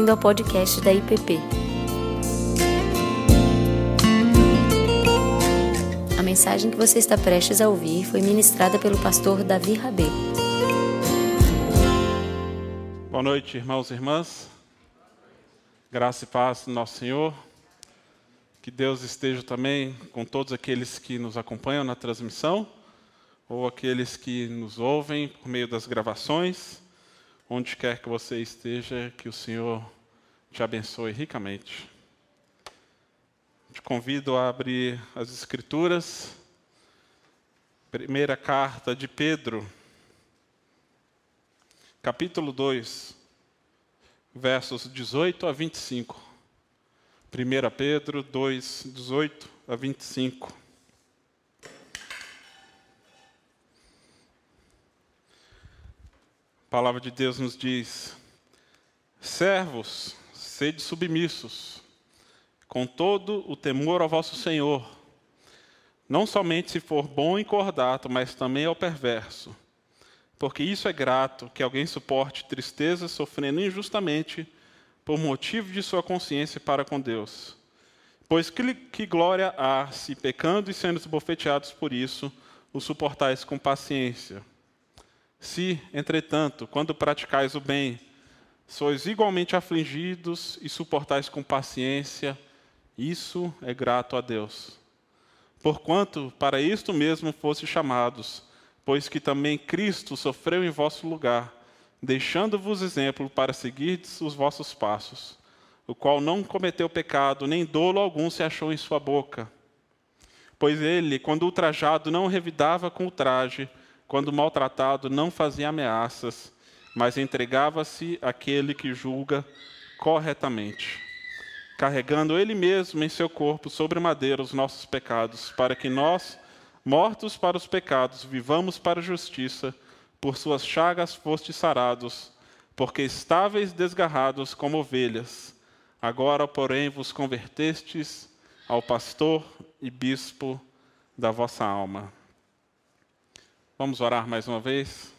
bem-vindo ao podcast da IPP. A mensagem que você está prestes a ouvir foi ministrada pelo pastor Davi Rabê. Boa noite, irmãos e irmãs. Graça e paz do nosso Senhor. Que Deus esteja também com todos aqueles que nos acompanham na transmissão ou aqueles que nos ouvem por meio das gravações. Onde quer que você esteja, que o Senhor te abençoe ricamente. Te convido a abrir as Escrituras. Primeira carta de Pedro, capítulo 2, versos 18 a 25. 1 Pedro 2, 18 a 25. A palavra de Deus nos diz: Servos, sede submissos, com todo o temor ao vosso Senhor, não somente se for bom e cordato, mas também ao perverso. Porque isso é grato que alguém suporte tristeza sofrendo injustamente por motivo de sua consciência para com Deus. Pois que, que glória há se pecando e sendo esbofeteados por isso, o suportais com paciência. Se, entretanto, quando praticais o bem, sois igualmente afligidos e suportais com paciência, isso é grato a Deus. Porquanto para isto mesmo fosse chamados, pois que também Cristo sofreu em vosso lugar, deixando-vos exemplo para seguir os vossos passos, o qual não cometeu pecado, nem dolo algum se achou em sua boca. Pois ele, quando ultrajado, não revidava com ultraje, quando maltratado, não fazia ameaças, mas entregava-se àquele que julga corretamente, carregando ele mesmo em seu corpo sobre madeira os nossos pecados, para que nós, mortos para os pecados, vivamos para a justiça, por suas chagas fostes sarados, porque estáveis desgarrados como ovelhas. Agora, porém, vos convertestes ao pastor e bispo da vossa alma. Vamos orar mais uma vez?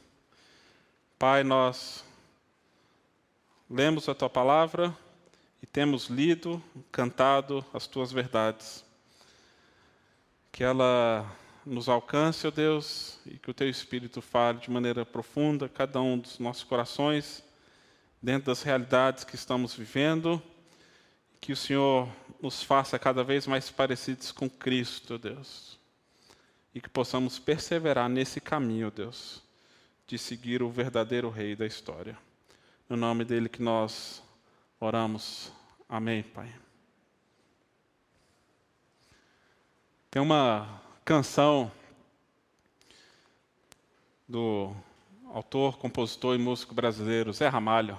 Pai, nós lemos a tua palavra e temos lido, cantado as tuas verdades. Que ela nos alcance, ó Deus, e que o teu Espírito fale de maneira profunda cada um dos nossos corações, dentro das realidades que estamos vivendo. Que o Senhor nos faça cada vez mais parecidos com Cristo, Deus e que possamos perseverar nesse caminho, Deus, de seguir o verdadeiro Rei da história. No nome dele que nós oramos. Amém, Pai. Tem uma canção do autor, compositor e músico brasileiro Zé Ramalho.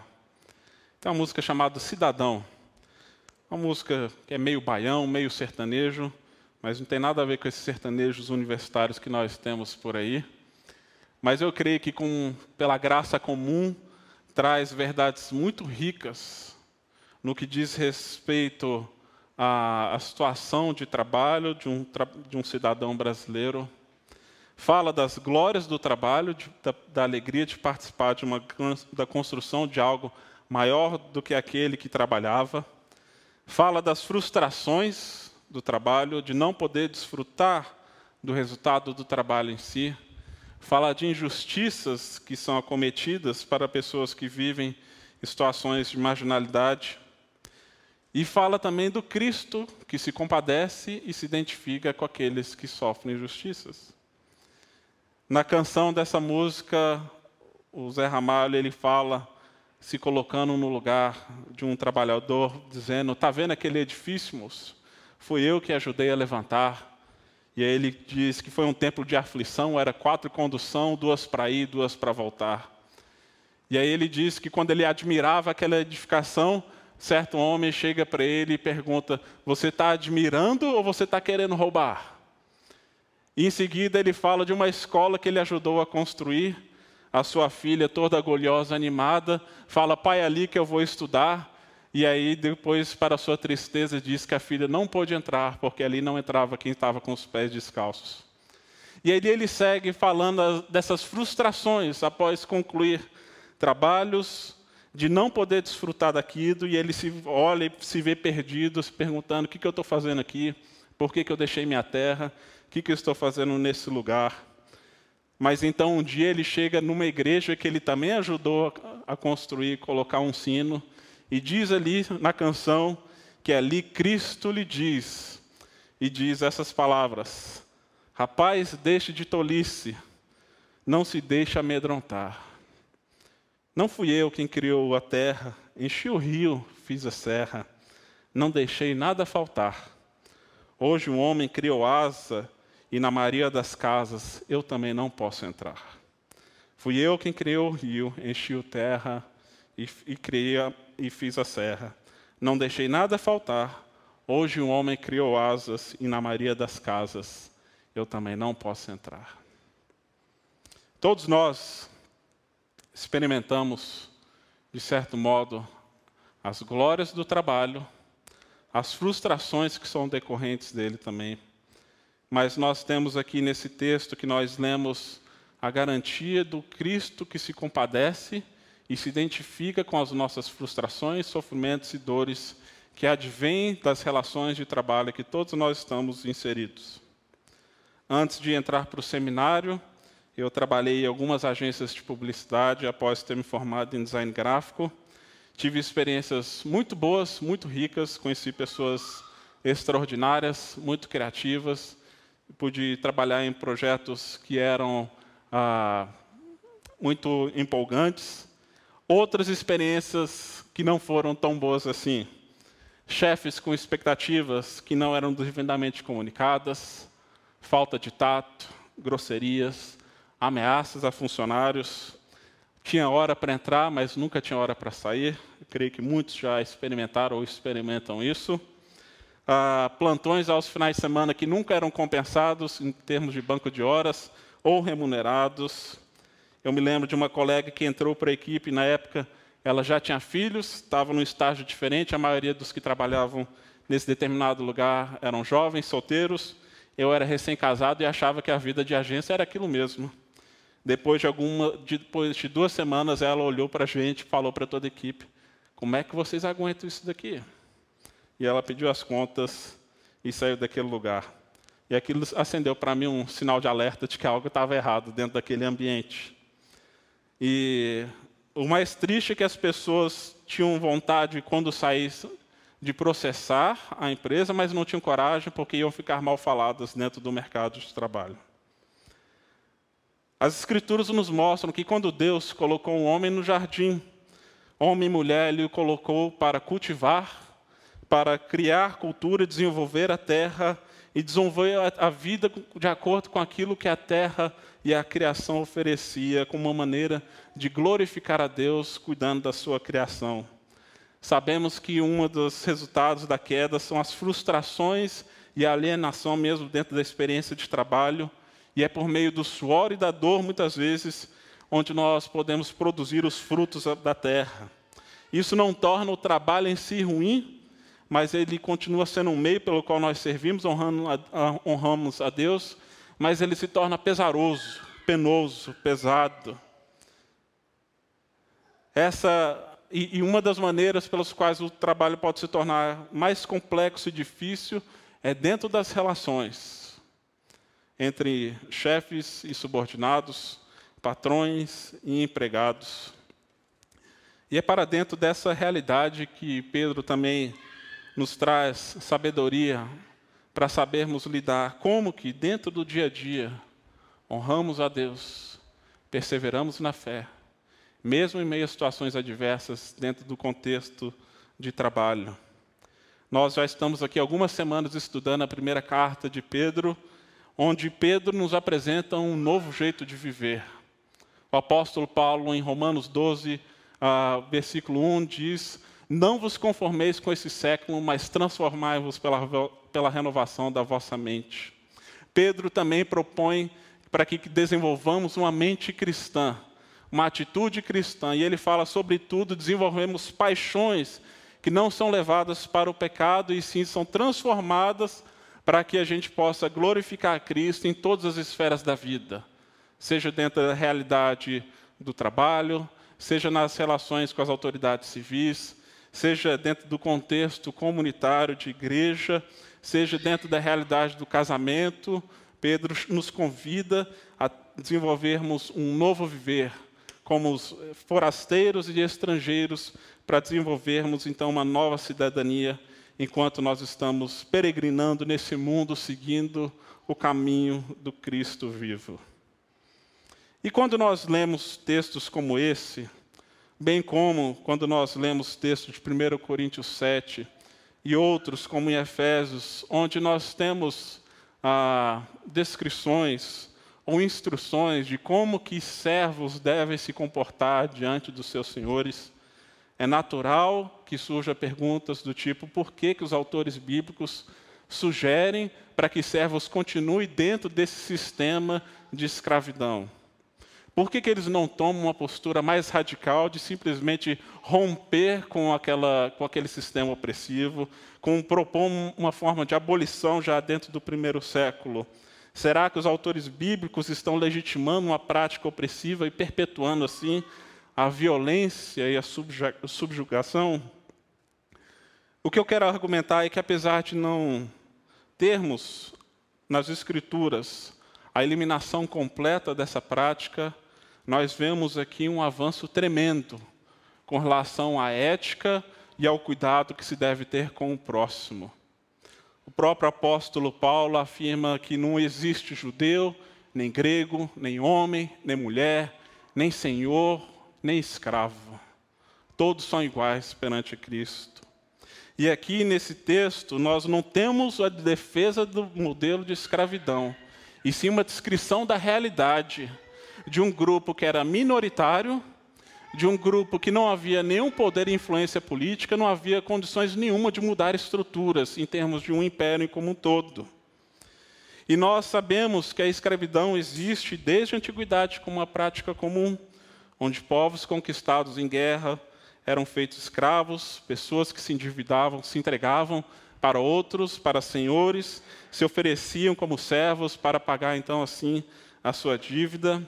Tem uma música chamada Cidadão. Uma música que é meio baião, meio sertanejo, mas não tem nada a ver com esses sertanejos universitários que nós temos por aí. Mas eu creio que, com, pela graça comum, traz verdades muito ricas no que diz respeito à, à situação de trabalho de um, de um, cidadão brasileiro. Fala das glórias do trabalho, de, da, da, alegria de participar de uma, da construção de algo maior do que aquele que trabalhava. Fala das frustrações do trabalho, de não poder desfrutar do resultado do trabalho em si. Fala de injustiças que são acometidas para pessoas que vivem em situações de marginalidade. E fala também do Cristo que se compadece e se identifica com aqueles que sofrem injustiças. Na canção dessa música, o Zé Ramalho ele fala se colocando no lugar de um trabalhador, dizendo: "Tá vendo aquele edifício, moço? Fui eu que ajudei a levantar. E aí ele diz que foi um tempo de aflição, era quatro condução, duas para ir, duas para voltar. E aí ele diz que quando ele admirava aquela edificação, certo homem chega para ele e pergunta: Você está admirando ou você está querendo roubar? E em seguida ele fala de uma escola que ele ajudou a construir. A sua filha, toda orgulhosa, animada, fala: Pai, é ali que eu vou estudar. E aí, depois, para sua tristeza, diz que a filha não pôde entrar, porque ali não entrava quem estava com os pés descalços. E aí ele segue falando dessas frustrações após concluir trabalhos, de não poder desfrutar daquilo e ele se olha e se vê perdido, se perguntando: o que, que eu estou fazendo aqui? Por que, que eu deixei minha terra? O que, que eu estou fazendo nesse lugar? Mas então um dia ele chega numa igreja que ele também ajudou a construir, colocar um sino, e diz ali na canção que ali Cristo lhe diz, e diz essas palavras: Rapaz, deixe de tolice, não se deixe amedrontar. Não fui eu quem criou a terra, enchi o rio, fiz a serra, não deixei nada faltar. Hoje um homem criou asa e na Maria das Casas eu também não posso entrar. Fui eu quem criou o rio, enchi o terra e, e criei e fiz a serra. Não deixei nada faltar. Hoje um homem criou asas e na Maria das Casas eu também não posso entrar. Todos nós experimentamos, de certo modo, as glórias do trabalho, as frustrações que são decorrentes dele também. Mas nós temos aqui nesse texto que nós lemos a garantia do Cristo que se compadece e se identifica com as nossas frustrações, sofrimentos e dores que advêm das relações de trabalho que todos nós estamos inseridos. Antes de entrar para o seminário, eu trabalhei em algumas agências de publicidade após ter me formado em design gráfico. Tive experiências muito boas, muito ricas, conheci pessoas extraordinárias, muito criativas. Pude trabalhar em projetos que eram ah, muito empolgantes. Outras experiências que não foram tão boas assim. Chefes com expectativas que não eram devidamente comunicadas, falta de tato, grosserias, ameaças a funcionários. Tinha hora para entrar, mas nunca tinha hora para sair. Eu creio que muitos já experimentaram ou experimentam isso. Ah, plantões aos finais de semana que nunca eram compensados em termos de banco de horas ou remunerados. Eu me lembro de uma colega que entrou para a equipe na época, ela já tinha filhos, estava num estágio diferente, a maioria dos que trabalhavam nesse determinado lugar eram jovens, solteiros. Eu era recém-casado e achava que a vida de agência era aquilo mesmo. Depois de, alguma, depois de duas semanas, ela olhou para a gente falou para toda a equipe: Como é que vocês aguentam isso daqui? E ela pediu as contas e saiu daquele lugar. E aquilo acendeu para mim um sinal de alerta de que algo estava errado dentro daquele ambiente. E o mais triste é que as pessoas tinham vontade, quando saíssem, de processar a empresa, mas não tinham coragem porque iam ficar mal faladas dentro do mercado de trabalho. As Escrituras nos mostram que quando Deus colocou um homem no jardim, homem e mulher, Ele o colocou para cultivar, para criar cultura, desenvolver a terra e desenvolver a vida de acordo com aquilo que a terra e a criação oferecia, como uma maneira de glorificar a Deus cuidando da sua criação. Sabemos que um dos resultados da queda são as frustrações e a alienação mesmo dentro da experiência de trabalho e é por meio do suor e da dor, muitas vezes, onde nós podemos produzir os frutos da terra. Isso não torna o trabalho em si ruim, mas ele continua sendo um meio pelo qual nós servimos, honramos a Deus, mas ele se torna pesaroso, penoso, pesado. Essa e, e uma das maneiras pelas quais o trabalho pode se tornar mais complexo e difícil é dentro das relações entre chefes e subordinados, patrões e empregados. E é para dentro dessa realidade que Pedro também nos traz sabedoria para sabermos lidar como que dentro do dia a dia honramos a Deus, perseveramos na fé, mesmo em meio a situações adversas dentro do contexto de trabalho. Nós já estamos aqui algumas semanas estudando a primeira carta de Pedro, onde Pedro nos apresenta um novo jeito de viver. O apóstolo Paulo, em Romanos 12, uh, versículo 1, diz: Não vos conformeis com esse século, mas transformai-vos pela, pela renovação da vossa mente. Pedro também propõe para que desenvolvamos uma mente cristã, uma atitude cristã, e ele fala, sobretudo, desenvolvemos paixões que não são levadas para o pecado e sim são transformadas para que a gente possa glorificar a Cristo em todas as esferas da vida, seja dentro da realidade do trabalho, seja nas relações com as autoridades civis, seja dentro do contexto comunitário de igreja, seja dentro da realidade do casamento. Pedro nos convida a desenvolvermos um novo viver, como os forasteiros e estrangeiros, para desenvolvermos então uma nova cidadania enquanto nós estamos peregrinando nesse mundo, seguindo o caminho do Cristo vivo. E quando nós lemos textos como esse, bem como quando nós lemos textos de 1 Coríntios 7 e outros, como em Efésios, onde nós temos ah, descrições ou instruções de como que servos devem se comportar diante dos seus senhores, é natural que surjam perguntas do tipo por que, que os autores bíblicos sugerem para que servos continuem dentro desse sistema de escravidão. Por que, que eles não tomam uma postura mais radical de simplesmente romper com, aquela, com aquele sistema opressivo, com propor uma forma de abolição já dentro do primeiro século? Será que os autores bíblicos estão legitimando uma prática opressiva e perpetuando assim a violência e a subjugação? O que eu quero argumentar é que, apesar de não termos nas Escrituras a eliminação completa dessa prática, nós vemos aqui um avanço tremendo com relação à ética e ao cuidado que se deve ter com o próximo. O próprio apóstolo Paulo afirma que não existe judeu, nem grego, nem homem, nem mulher, nem senhor, nem escravo. Todos são iguais perante Cristo. E aqui nesse texto, nós não temos a defesa do modelo de escravidão, e sim uma descrição da realidade de um grupo que era minoritário, de um grupo que não havia nenhum poder e influência política, não havia condições nenhuma de mudar estruturas em termos de um império como um todo. E nós sabemos que a escravidão existe desde a antiguidade como uma prática comum, onde povos conquistados em guerra eram feitos escravos, pessoas que se endividavam, se entregavam para outros, para senhores, se ofereciam como servos para pagar então assim a sua dívida.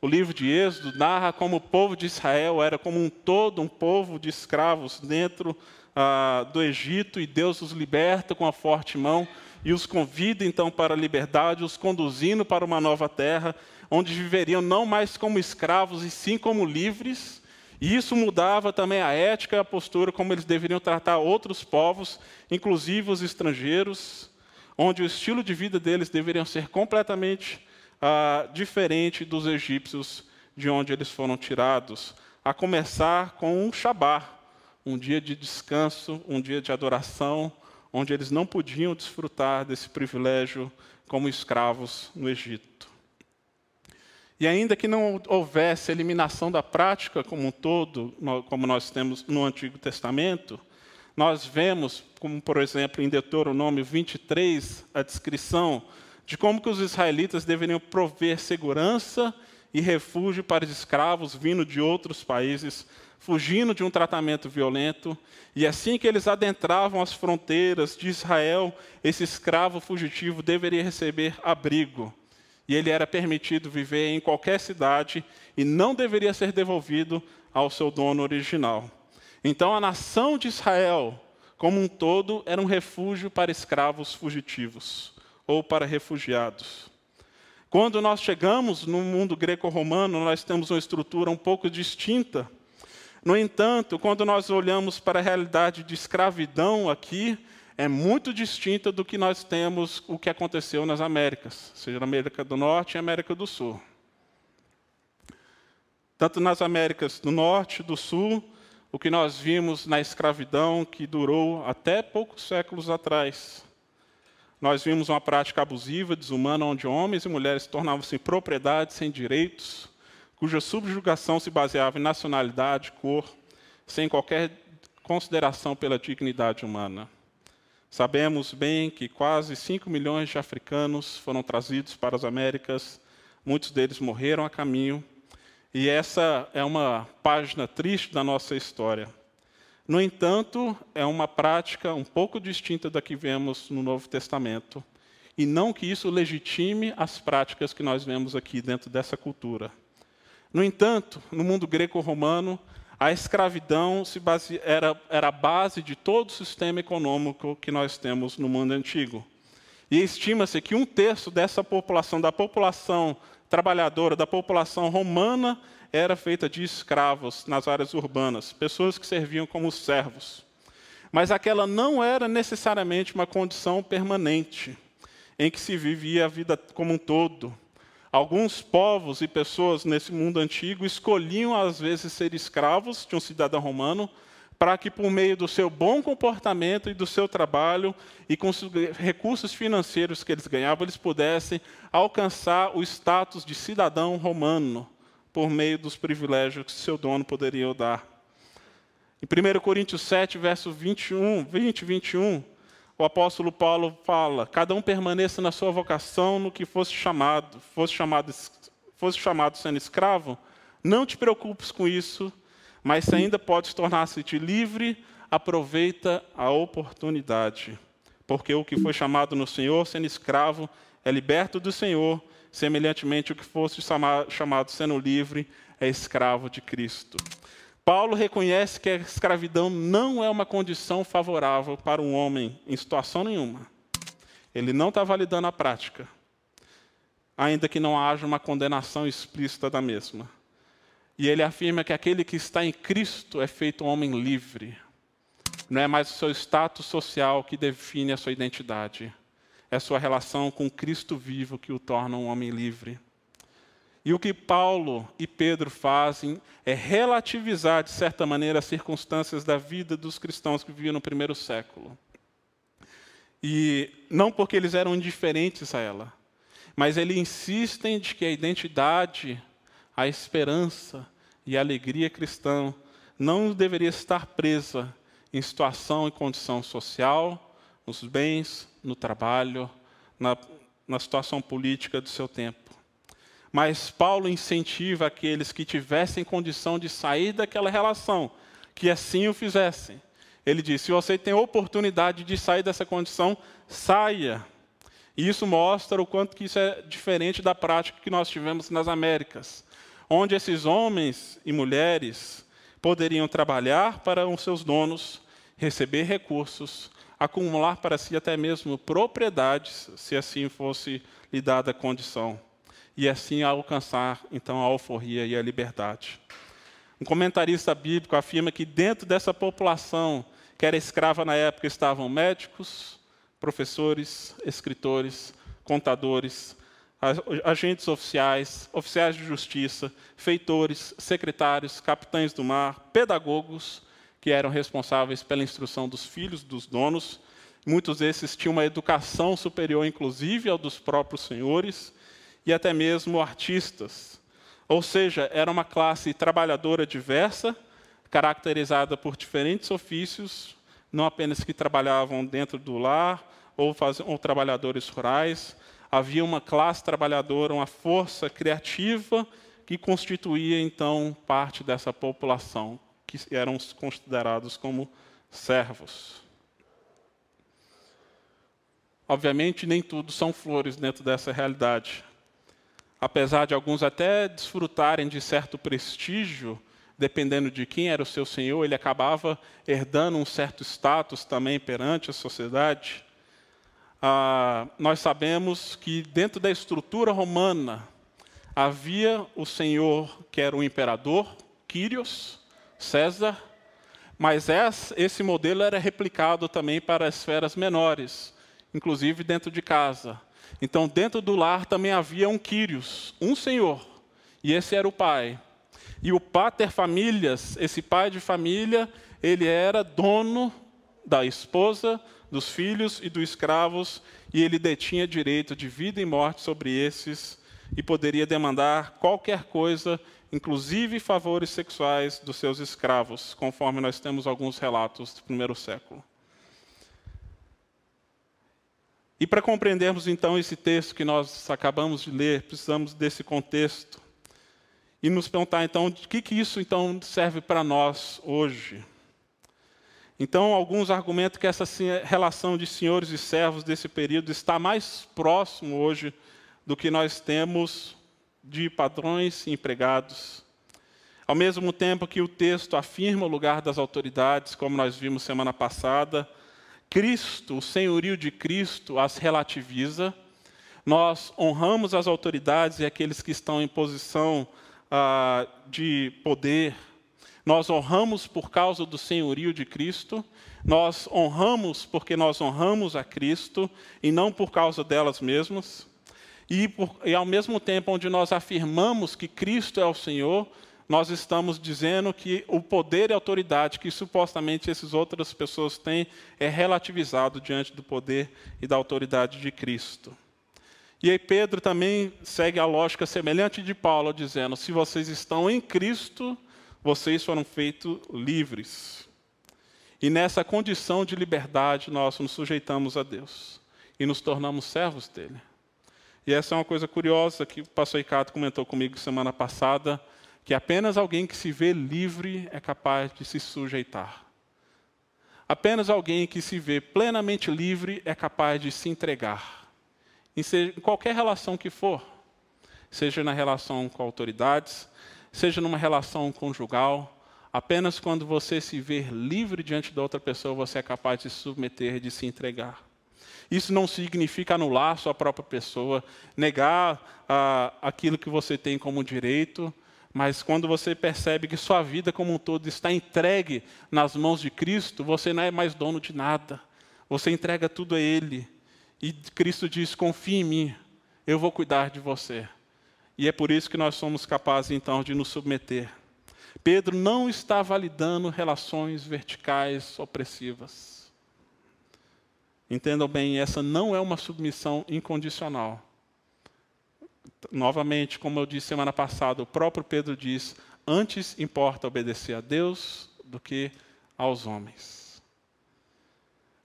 O livro de Êxodo narra como o povo de Israel era como um todo um povo de escravos dentro ah, do Egito e Deus os liberta com a forte mão e os convida então para a liberdade, os conduzindo para uma nova terra, onde viveriam não mais como escravos e sim como livres. E isso mudava também a ética e a postura como eles deveriam tratar outros povos, inclusive os estrangeiros, onde o estilo de vida deles deveria ser completamente ah, diferente dos egípcios de onde eles foram tirados, a começar com um Shabat, um dia de descanso, um dia de adoração, onde eles não podiam desfrutar desse privilégio como escravos no Egito. E ainda que não houvesse eliminação da prática como um todo, como nós temos no Antigo Testamento, nós vemos, como por exemplo em Deuteronômio 23, a descrição de como que os israelitas deveriam prover segurança e refúgio para os escravos vindo de outros países, fugindo de um tratamento violento. E assim que eles adentravam as fronteiras de Israel, esse escravo fugitivo deveria receber abrigo. E ele era permitido viver em qualquer cidade e não deveria ser devolvido ao seu dono original. Então a nação de Israel, como um todo, era um refúgio para escravos fugitivos ou para refugiados. Quando nós chegamos no mundo greco-romano, nós temos uma estrutura um pouco distinta. No entanto, quando nós olhamos para a realidade de escravidão aqui, é muito distinta do que nós temos, o que aconteceu nas Américas, seja na América do Norte e América do Sul. Tanto nas Américas do Norte e do Sul, o que nós vimos na escravidão, que durou até poucos séculos atrás, nós vimos uma prática abusiva, desumana, onde homens e mulheres tornavam-se propriedades sem direitos, cuja subjugação se baseava em nacionalidade, cor, sem qualquer consideração pela dignidade humana. Sabemos bem que quase 5 milhões de africanos foram trazidos para as Américas, muitos deles morreram a caminho, e essa é uma página triste da nossa história. No entanto, é uma prática um pouco distinta da que vemos no Novo Testamento, e não que isso legitime as práticas que nós vemos aqui dentro dessa cultura. No entanto, no mundo greco-romano, a escravidão base... era, era a base de todo o sistema econômico que nós temos no mundo antigo. E estima-se que um terço dessa população, da população trabalhadora, da população romana, era feita de escravos nas áreas urbanas, pessoas que serviam como servos. Mas aquela não era necessariamente uma condição permanente, em que se vivia a vida como um todo. Alguns povos e pessoas nesse mundo antigo escolhiam, às vezes, ser escravos de um cidadão romano, para que, por meio do seu bom comportamento e do seu trabalho, e com os recursos financeiros que eles ganhavam, eles pudessem alcançar o status de cidadão romano, por meio dos privilégios que seu dono poderia dar. Em 1 Coríntios 7, verso 21, 20 e 21, o apóstolo Paulo fala: cada um permaneça na sua vocação no que fosse chamado, fosse chamado, fosse chamado sendo escravo, não te preocupes com isso, mas se ainda podes tornar-se livre, aproveita a oportunidade. Porque o que foi chamado no Senhor sendo escravo é liberto do Senhor, semelhantemente o que fosse chamado sendo livre é escravo de Cristo. Paulo reconhece que a escravidão não é uma condição favorável para um homem em situação nenhuma. Ele não está validando a prática, ainda que não haja uma condenação explícita da mesma. E ele afirma que aquele que está em Cristo é feito um homem livre. Não é mais o seu status social que define a sua identidade, é a sua relação com Cristo vivo que o torna um homem livre. E o que Paulo e Pedro fazem é relativizar, de certa maneira, as circunstâncias da vida dos cristãos que viviam no primeiro século. E não porque eles eram indiferentes a ela, mas eles insistem de que a identidade, a esperança e a alegria cristã não deveria estar presa em situação e condição social, nos bens, no trabalho, na, na situação política do seu tempo. Mas Paulo incentiva aqueles que tivessem condição de sair daquela relação, que assim o fizessem. Ele diz: se você tem oportunidade de sair dessa condição, saia. E isso mostra o quanto que isso é diferente da prática que nós tivemos nas Américas, onde esses homens e mulheres poderiam trabalhar para os seus donos, receber recursos, acumular para si até mesmo propriedades, se assim fosse lhe dada a condição e assim alcançar então a alforria e a liberdade. Um comentarista bíblico afirma que dentro dessa população que era escrava na época estavam médicos, professores, escritores, contadores, agentes oficiais, oficiais de justiça, feitores, secretários, capitães do mar, pedagogos, que eram responsáveis pela instrução dos filhos dos donos. Muitos desses tinham uma educação superior, inclusive ao dos próprios senhores, e até mesmo artistas. Ou seja, era uma classe trabalhadora diversa, caracterizada por diferentes ofícios, não apenas que trabalhavam dentro do lar ou, faziam, ou trabalhadores rurais. Havia uma classe trabalhadora, uma força criativa que constituía então parte dessa população, que eram considerados como servos. Obviamente, nem tudo são flores dentro dessa realidade apesar de alguns até desfrutarem de certo prestígio, dependendo de quem era o seu senhor, ele acabava herdando um certo status também perante a sociedade. Ah, nós sabemos que dentro da estrutura romana havia o senhor que era o imperador, Quírios, César, mas esse modelo era replicado também para esferas menores, inclusive dentro de casa. Então, dentro do lar também havia um Quírios, um senhor, e esse era o pai. E o pater famílias, esse pai de família, ele era dono da esposa, dos filhos e dos escravos, e ele detinha direito de vida e morte sobre esses, e poderia demandar qualquer coisa, inclusive favores sexuais dos seus escravos, conforme nós temos alguns relatos do primeiro século. E para compreendermos então esse texto que nós acabamos de ler, precisamos desse contexto e nos perguntar então o que, que isso então serve para nós hoje. Então, alguns argumentam que essa relação de senhores e servos desse período está mais próximo hoje do que nós temos de padrões e empregados. Ao mesmo tempo que o texto afirma o lugar das autoridades, como nós vimos semana passada, Cristo, o senhorio de Cristo, as relativiza. Nós honramos as autoridades e aqueles que estão em posição ah, de poder. Nós honramos por causa do senhorio de Cristo. Nós honramos porque nós honramos a Cristo e não por causa delas mesmas. E, por, e ao mesmo tempo onde nós afirmamos que Cristo é o Senhor, nós estamos dizendo que o poder e autoridade que supostamente essas outras pessoas têm é relativizado diante do poder e da autoridade de Cristo. E aí Pedro também segue a lógica semelhante de Paulo, dizendo: se vocês estão em Cristo, vocês foram feitos livres. E nessa condição de liberdade nós nos sujeitamos a Deus e nos tornamos servos dele. E essa é uma coisa curiosa que o pastor Ricardo comentou comigo semana passada, que apenas alguém que se vê livre é capaz de se sujeitar. Apenas alguém que se vê plenamente livre é capaz de se entregar. Em qualquer relação que for, seja na relação com autoridades, seja numa relação conjugal, apenas quando você se vê livre diante da outra pessoa, você é capaz de se submeter, de se entregar. Isso não significa anular sua própria pessoa, negar ah, aquilo que você tem como direito, mas quando você percebe que sua vida como um todo está entregue nas mãos de Cristo, você não é mais dono de nada. Você entrega tudo a Ele. E Cristo diz: confie em mim, eu vou cuidar de você. E é por isso que nós somos capazes então de nos submeter. Pedro não está validando relações verticais opressivas. Entendam bem, essa não é uma submissão incondicional. Novamente, como eu disse semana passada, o próprio Pedro diz: antes importa obedecer a Deus do que aos homens.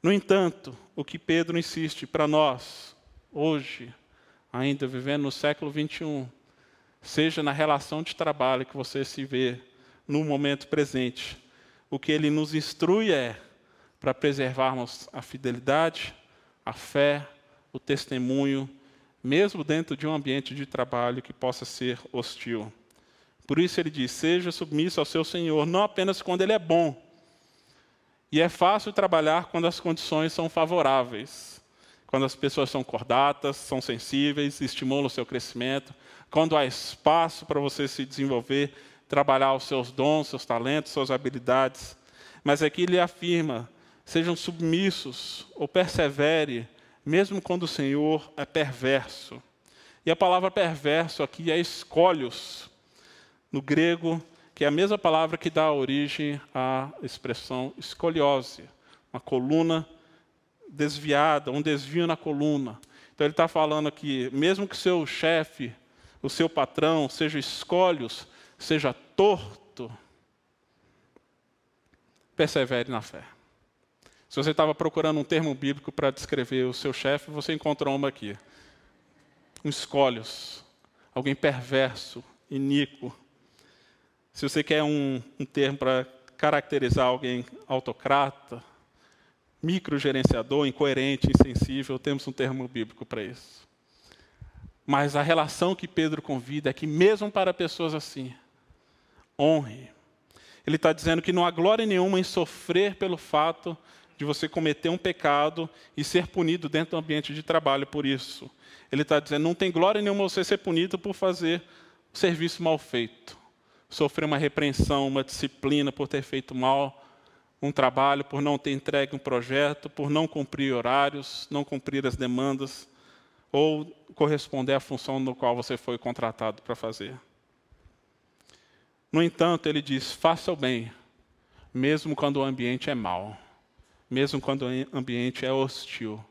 No entanto, o que Pedro insiste para nós, hoje, ainda vivendo no século 21, seja na relação de trabalho que você se vê no momento presente, o que ele nos instrui é para preservarmos a fidelidade, a fé, o testemunho mesmo dentro de um ambiente de trabalho que possa ser hostil. Por isso ele diz: seja submisso ao seu Senhor, não apenas quando ele é bom. E é fácil trabalhar quando as condições são favoráveis, quando as pessoas são cordatas, são sensíveis, estimulam o seu crescimento, quando há espaço para você se desenvolver, trabalhar os seus dons, seus talentos, suas habilidades. Mas aqui ele afirma: sejam submissos ou persevere mesmo quando o Senhor é perverso. E a palavra perverso aqui é escolhos, no grego, que é a mesma palavra que dá origem à expressão escoliose, uma coluna desviada, um desvio na coluna. Então ele está falando aqui, mesmo que seu chefe, o seu patrão, seja escolhos, seja torto, persevere na fé. Se você estava procurando um termo bíblico para descrever o seu chefe, você encontrou uma aqui. Um escolhos, alguém perverso, iníquo. Se você quer um, um termo para caracterizar alguém autocrata, microgerenciador, incoerente, insensível, temos um termo bíblico para isso. Mas a relação que Pedro convida é que, mesmo para pessoas assim, honre. Ele está dizendo que não há glória nenhuma em sofrer pelo fato de você cometer um pecado e ser punido dentro do ambiente de trabalho por isso. Ele está dizendo: não tem glória nenhuma você ser punido por fazer o serviço mal feito, sofrer uma repreensão, uma disciplina por ter feito mal um trabalho, por não ter entregue um projeto, por não cumprir horários, não cumprir as demandas ou corresponder à função no qual você foi contratado para fazer. No entanto, ele diz: faça o bem, mesmo quando o ambiente é mau mesmo quando o ambiente é hostil,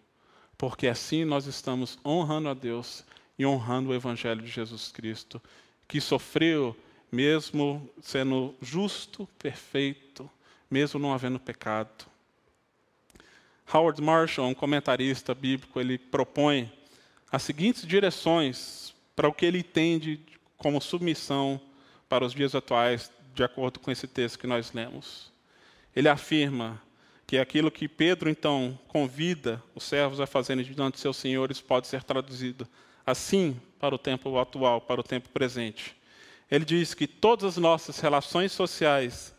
porque assim nós estamos honrando a Deus e honrando o Evangelho de Jesus Cristo, que sofreu, mesmo sendo justo, perfeito, mesmo não havendo pecado. Howard Marshall, um comentarista bíblico, ele propõe as seguintes direções para o que ele entende como submissão para os dias atuais, de acordo com esse texto que nós lemos. Ele afirma que aquilo que Pedro então convida os servos a fazerem diante de seus senhores pode ser traduzido: assim para o tempo atual, para o tempo presente. Ele diz que todas as nossas relações sociais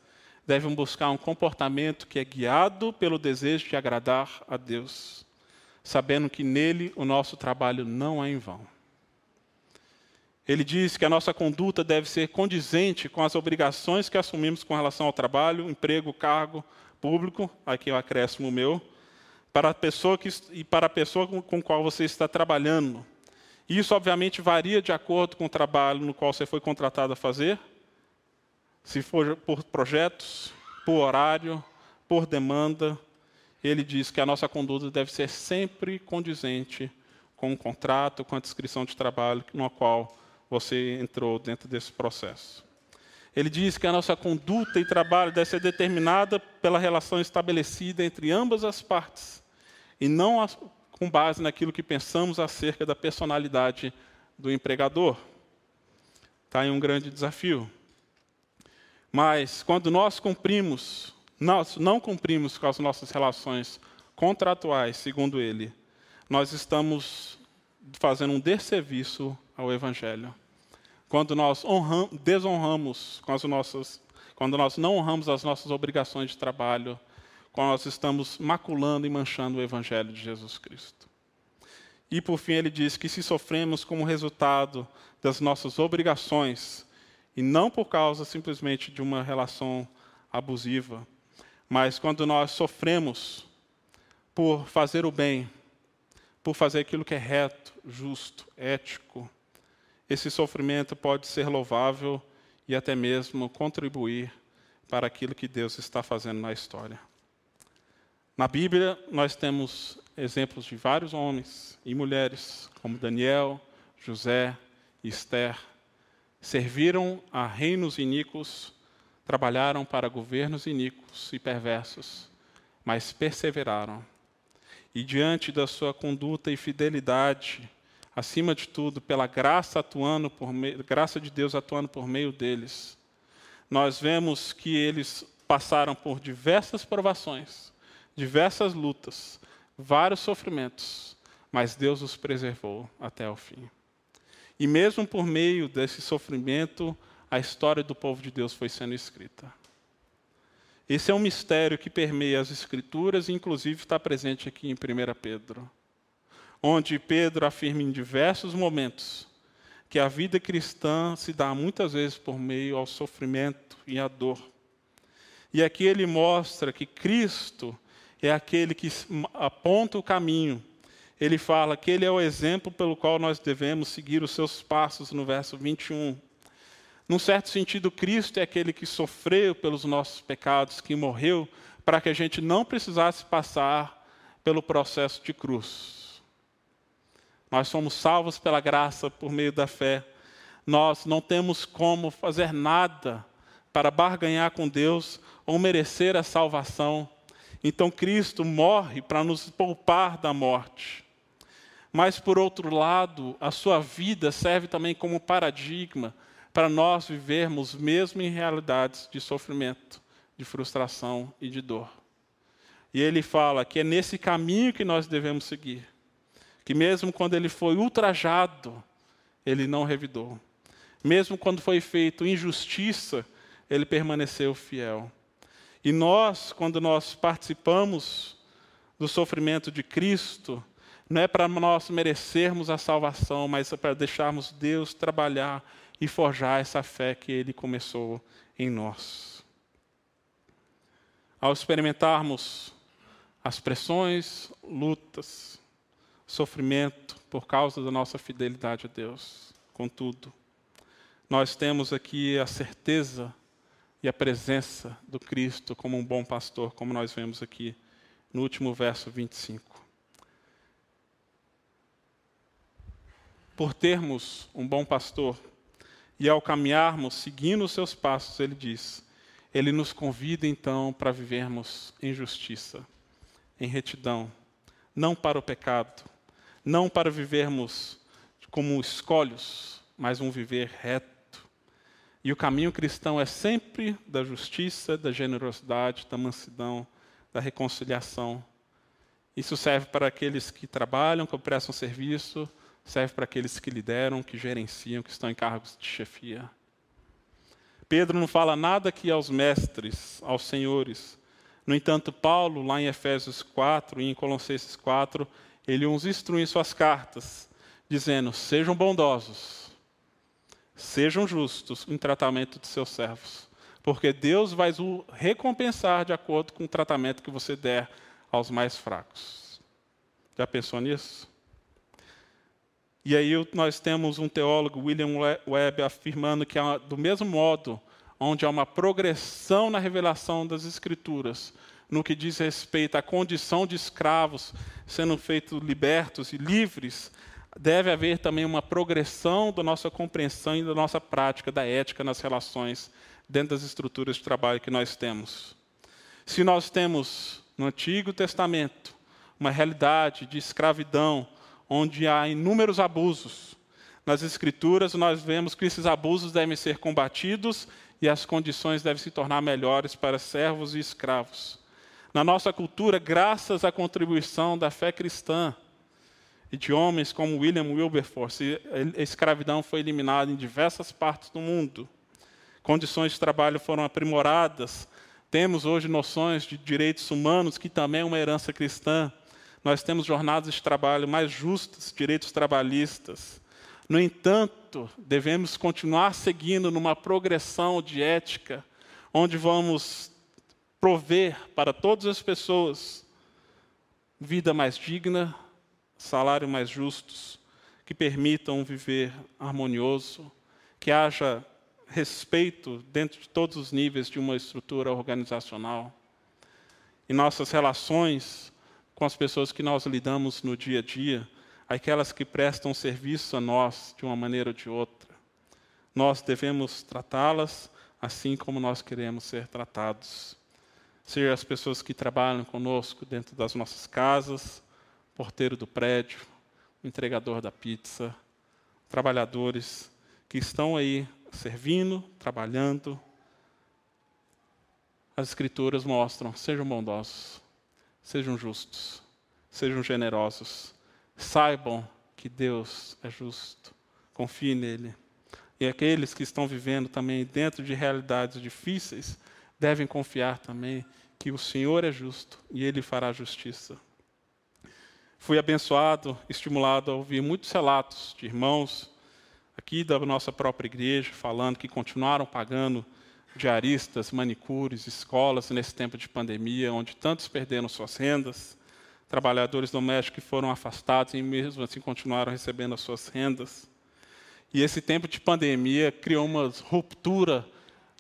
devem buscar um comportamento que é guiado pelo desejo de agradar a Deus, sabendo que nele o nosso trabalho não é em vão. Ele diz que a nossa conduta deve ser condizente com as obrigações que assumimos com relação ao trabalho, emprego, cargo público, aqui é o acréscimo meu, para a pessoa que, e para a pessoa com, com qual você está trabalhando. Isso, obviamente, varia de acordo com o trabalho no qual você foi contratado a fazer, se for por projetos, por horário, por demanda. Ele diz que a nossa conduta deve ser sempre condizente com o contrato, com a descrição de trabalho no qual você entrou dentro desse processo. Ele diz que a nossa conduta e trabalho deve ser determinada pela relação estabelecida entre ambas as partes, e não com base naquilo que pensamos acerca da personalidade do empregador. Está aí um grande desafio. Mas quando nós cumprimos, nós não cumprimos com as nossas relações contratuais, segundo ele, nós estamos fazendo um desserviço ao Evangelho quando nós honram, desonramos com as nossas, quando nós não honramos as nossas obrigações de trabalho, quando nós estamos maculando e manchando o Evangelho de Jesus Cristo. E por fim ele diz que se sofremos como resultado das nossas obrigações, e não por causa simplesmente de uma relação abusiva, mas quando nós sofremos por fazer o bem, por fazer aquilo que é reto, justo, ético, esse sofrimento pode ser louvável e até mesmo contribuir para aquilo que Deus está fazendo na história. Na Bíblia, nós temos exemplos de vários homens e mulheres, como Daniel, José e Esther, serviram a reinos iníquos, trabalharam para governos iníquos e perversos, mas perseveraram. E diante da sua conduta e fidelidade, acima de tudo, pela graça atuando por meio, graça de Deus atuando por meio deles, nós vemos que eles passaram por diversas provações, diversas lutas, vários sofrimentos, mas Deus os preservou até o fim. E mesmo por meio desse sofrimento, a história do povo de Deus foi sendo escrita. Esse é um mistério que permeia as Escrituras e, inclusive, está presente aqui em 1 Pedro onde Pedro afirma em diversos momentos que a vida cristã se dá muitas vezes por meio ao sofrimento e à dor. E aqui ele mostra que Cristo é aquele que aponta o caminho. Ele fala que ele é o exemplo pelo qual nós devemos seguir os seus passos no verso 21. Num certo sentido, Cristo é aquele que sofreu pelos nossos pecados, que morreu para que a gente não precisasse passar pelo processo de cruz. Nós somos salvos pela graça por meio da fé. Nós não temos como fazer nada para barganhar com Deus ou merecer a salvação. Então Cristo morre para nos poupar da morte. Mas, por outro lado, a sua vida serve também como paradigma para nós vivermos mesmo em realidades de sofrimento, de frustração e de dor. E ele fala que é nesse caminho que nós devemos seguir que mesmo quando ele foi ultrajado, ele não revidou. Mesmo quando foi feito injustiça, ele permaneceu fiel. E nós, quando nós participamos do sofrimento de Cristo, não é para nós merecermos a salvação, mas é para deixarmos Deus trabalhar e forjar essa fé que Ele começou em nós. Ao experimentarmos as pressões, lutas, sofrimento por causa da nossa fidelidade a Deus. Contudo, nós temos aqui a certeza e a presença do Cristo como um bom pastor, como nós vemos aqui no último verso 25. Por termos um bom pastor e ao caminharmos seguindo os seus passos, ele diz, ele nos convida então para vivermos em justiça, em retidão, não para o pecado, não para vivermos como escolhos, mas um viver reto. E o caminho cristão é sempre da justiça, da generosidade, da mansidão, da reconciliação. Isso serve para aqueles que trabalham, que prestam serviço, serve para aqueles que lideram, que gerenciam, que estão em cargos de chefia. Pedro não fala nada aqui aos mestres, aos senhores. No entanto, Paulo, lá em Efésios 4 e em Colossenses 4, ele os instrui em suas cartas, dizendo: sejam bondosos, sejam justos em tratamento de seus servos, porque Deus vai o recompensar de acordo com o tratamento que você der aos mais fracos. Já pensou nisso? E aí nós temos um teólogo, William Webb, afirmando que do mesmo modo onde há uma progressão na revelação das Escrituras, no que diz respeito à condição de escravos sendo feitos libertos e livres, deve haver também uma progressão da nossa compreensão e da nossa prática da ética nas relações dentro das estruturas de trabalho que nós temos. Se nós temos no Antigo Testamento uma realidade de escravidão, onde há inúmeros abusos. Nas Escrituras, nós vemos que esses abusos devem ser combatidos e as condições devem se tornar melhores para servos e escravos. Na nossa cultura, graças à contribuição da fé cristã e de homens como William Wilberforce, a escravidão foi eliminada em diversas partes do mundo. Condições de trabalho foram aprimoradas. Temos hoje noções de direitos humanos, que também é uma herança cristã. Nós temos jornadas de trabalho mais justas, direitos trabalhistas. No entanto, devemos continuar seguindo numa progressão de ética, onde vamos prover para todas as pessoas vida mais digna, salário mais justos, que permitam viver harmonioso, que haja respeito dentro de todos os níveis de uma estrutura organizacional. E nossas relações com as pessoas que nós lidamos no dia a dia, aquelas que prestam serviço a nós de uma maneira ou de outra. Nós devemos tratá-las assim como nós queremos ser tratados. Seja as pessoas que trabalham conosco dentro das nossas casas, porteiro do prédio, entregador da pizza, trabalhadores que estão aí servindo, trabalhando. As Escrituras mostram: sejam bondosos, Sejam justos, sejam generosos, saibam que Deus é justo, confie nele. E aqueles que estão vivendo também dentro de realidades difíceis devem confiar também que o Senhor é justo e ele fará justiça. Fui abençoado, estimulado a ouvir muitos relatos de irmãos aqui da nossa própria igreja falando que continuaram pagando diaristas, manicures, escolas nesse tempo de pandemia, onde tantos perderam suas rendas, trabalhadores domésticos que foram afastados e mesmo assim continuaram recebendo as suas rendas. E esse tempo de pandemia criou uma ruptura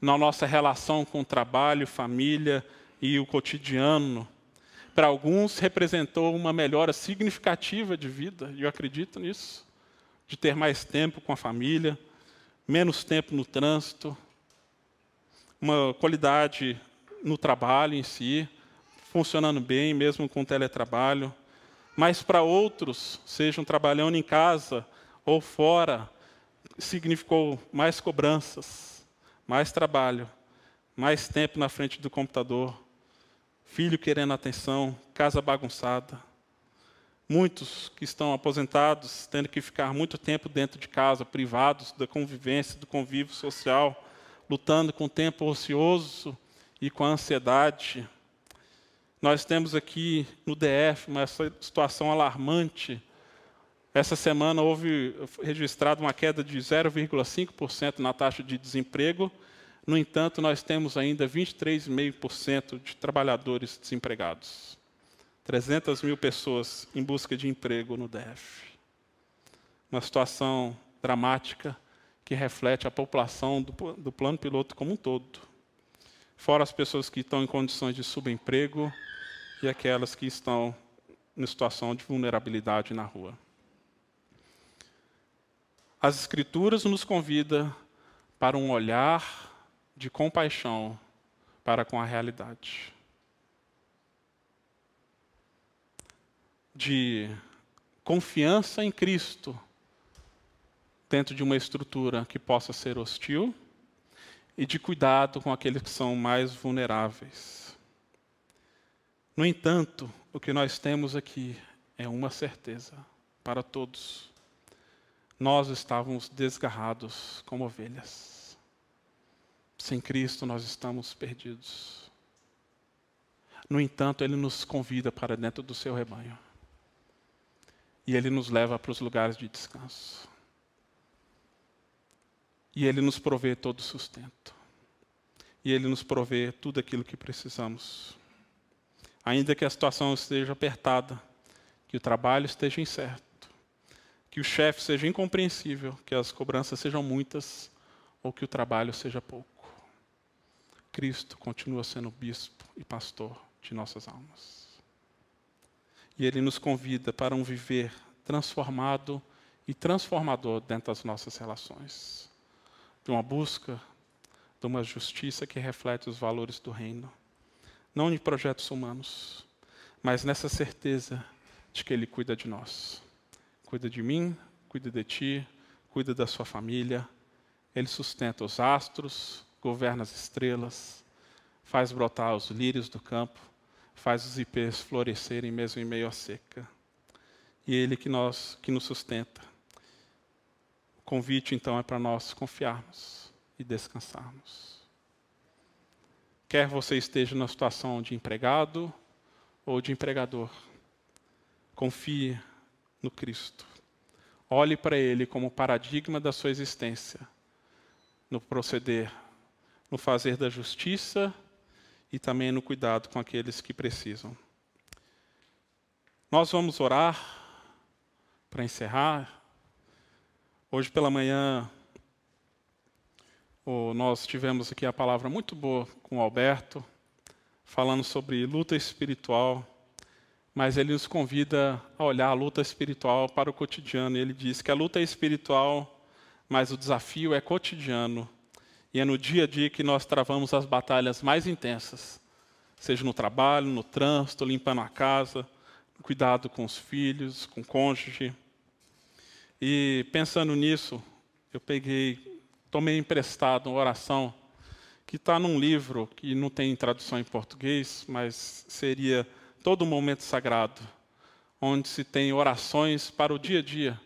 na nossa relação com o trabalho, família e o cotidiano. Para alguns representou uma melhora significativa de vida, e eu acredito nisso, de ter mais tempo com a família, menos tempo no trânsito, uma qualidade no trabalho em si, funcionando bem, mesmo com teletrabalho. Mas para outros, sejam trabalhando em casa ou fora, significou mais cobranças, mais trabalho, mais tempo na frente do computador, filho querendo atenção, casa bagunçada. Muitos que estão aposentados tendo que ficar muito tempo dentro de casa, privados da convivência, do convívio social lutando com o tempo ocioso e com a ansiedade. Nós temos aqui no DF uma situação alarmante. Essa semana houve registrado uma queda de 0,5% na taxa de desemprego. No entanto, nós temos ainda 23,5% de trabalhadores desempregados. 300 mil pessoas em busca de emprego no DF. Uma situação dramática que reflete a população do, do plano piloto como um todo. Fora as pessoas que estão em condições de subemprego e aquelas que estão em situação de vulnerabilidade na rua. As Escrituras nos convida para um olhar de compaixão para com a realidade. De confiança em Cristo dentro de uma estrutura que possa ser hostil e de cuidado com aqueles que são mais vulneráveis. No entanto, o que nós temos aqui é uma certeza para todos: nós estávamos desgarrados como ovelhas. Sem Cristo nós estamos perdidos. No entanto, Ele nos convida para dentro do seu rebanho. E Ele nos leva para os lugares de descanso. E Ele nos provê todo o sustento. E Ele nos provê tudo aquilo que precisamos. Ainda que a situação esteja apertada, que o trabalho esteja incerto, que o chefe seja incompreensível, que as cobranças sejam muitas ou que o trabalho seja pouco. Cristo continua sendo bispo e pastor de nossas almas. E Ele nos convida para um viver transformado e transformador dentro das nossas relações, de uma busca de uma justiça que reflete os valores do reino não de projetos humanos, mas nessa certeza de que Ele cuida de nós. Cuida de mim, cuida de ti, cuida da sua família. Ele sustenta os astros, governa as estrelas, faz brotar os lírios do campo, faz os ipês florescerem mesmo em meio à seca. E Ele que, nós, que nos sustenta. Convite, então, é para nós confiarmos e descansarmos. Quer você esteja na situação de empregado ou de empregador, confie no Cristo. Olhe para Ele como paradigma da sua existência, no proceder, no fazer da justiça e também no cuidado com aqueles que precisam. Nós vamos orar para encerrar. Hoje pela manhã, nós tivemos aqui a palavra muito boa com o Alberto, falando sobre luta espiritual, mas ele nos convida a olhar a luta espiritual para o cotidiano. Ele diz que a luta é espiritual, mas o desafio é cotidiano. E é no dia a dia que nós travamos as batalhas mais intensas, seja no trabalho, no trânsito, limpando a casa, cuidado com os filhos, com o cônjuge. E pensando nisso, eu peguei tomei emprestado uma oração que está num livro que não tem tradução em português, mas seria todo momento sagrado, onde se tem orações para o dia a dia,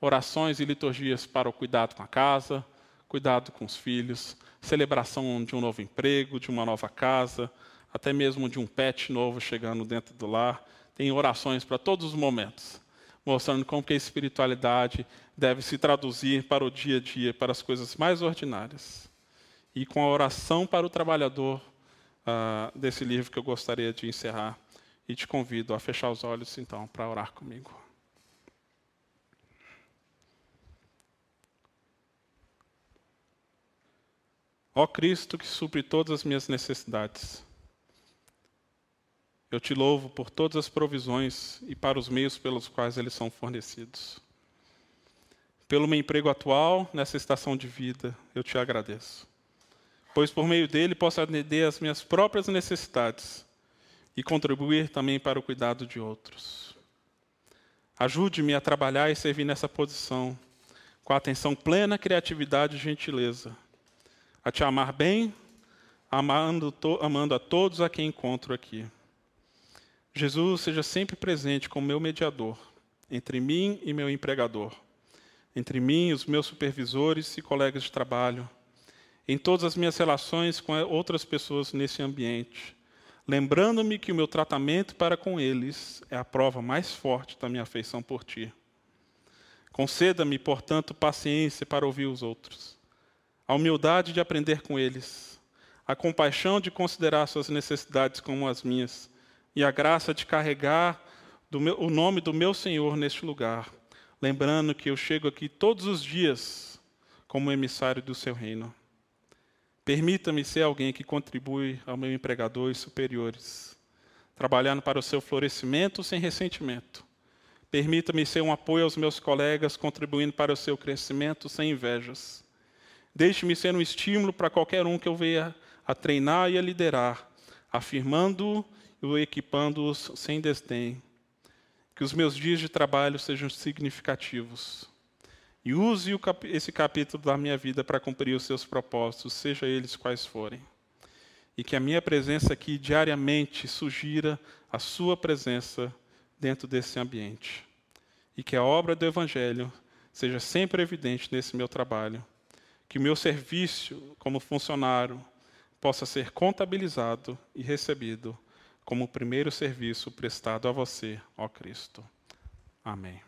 orações e liturgias para o cuidado com a casa, cuidado com os filhos, celebração de um novo emprego, de uma nova casa, até mesmo de um pet novo chegando dentro do lar. Tem orações para todos os momentos mostrando como que a espiritualidade deve se traduzir para o dia a dia, para as coisas mais ordinárias. E com a oração para o trabalhador uh, desse livro que eu gostaria de encerrar, e te convido a fechar os olhos então para orar comigo. Ó Cristo que supre todas as minhas necessidades eu te louvo por todas as provisões e para os meios pelos quais eles são fornecidos. Pelo meu emprego atual, nessa estação de vida, eu te agradeço. Pois por meio dele posso atender às minhas próprias necessidades e contribuir também para o cuidado de outros. Ajude-me a trabalhar e servir nessa posição, com atenção plena, criatividade e gentileza, a te amar bem, amando, amando a todos a quem encontro aqui. Jesus seja sempre presente como meu mediador entre mim e meu empregador, entre mim e os meus supervisores e colegas de trabalho, em todas as minhas relações com outras pessoas nesse ambiente, lembrando-me que o meu tratamento para com eles é a prova mais forte da minha afeição por ti. Conceda-me, portanto, paciência para ouvir os outros, a humildade de aprender com eles, a compaixão de considerar suas necessidades como as minhas e a graça de carregar meu, o nome do meu Senhor neste lugar, lembrando que eu chego aqui todos os dias como emissário do seu reino. Permita-me ser alguém que contribui ao meu empregador e superiores, trabalhando para o seu florescimento sem ressentimento. Permita-me ser um apoio aos meus colegas, contribuindo para o seu crescimento sem invejas. Deixe-me ser um estímulo para qualquer um que eu venha a treinar e a liderar, afirmando e equipando-os sem desdém. Que os meus dias de trabalho sejam significativos. E use esse capítulo da minha vida para cumprir os seus propósitos, seja eles quais forem. E que a minha presença aqui diariamente sugira a sua presença dentro desse ambiente. E que a obra do Evangelho seja sempre evidente nesse meu trabalho. Que o meu serviço como funcionário possa ser contabilizado e recebido como o primeiro serviço prestado a você, ó Cristo. Amém.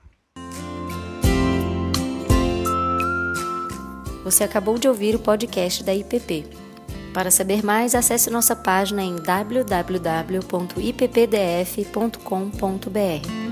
Você acabou de ouvir o podcast da IPP. Para saber mais, acesse nossa página em www.ippdf.com.br.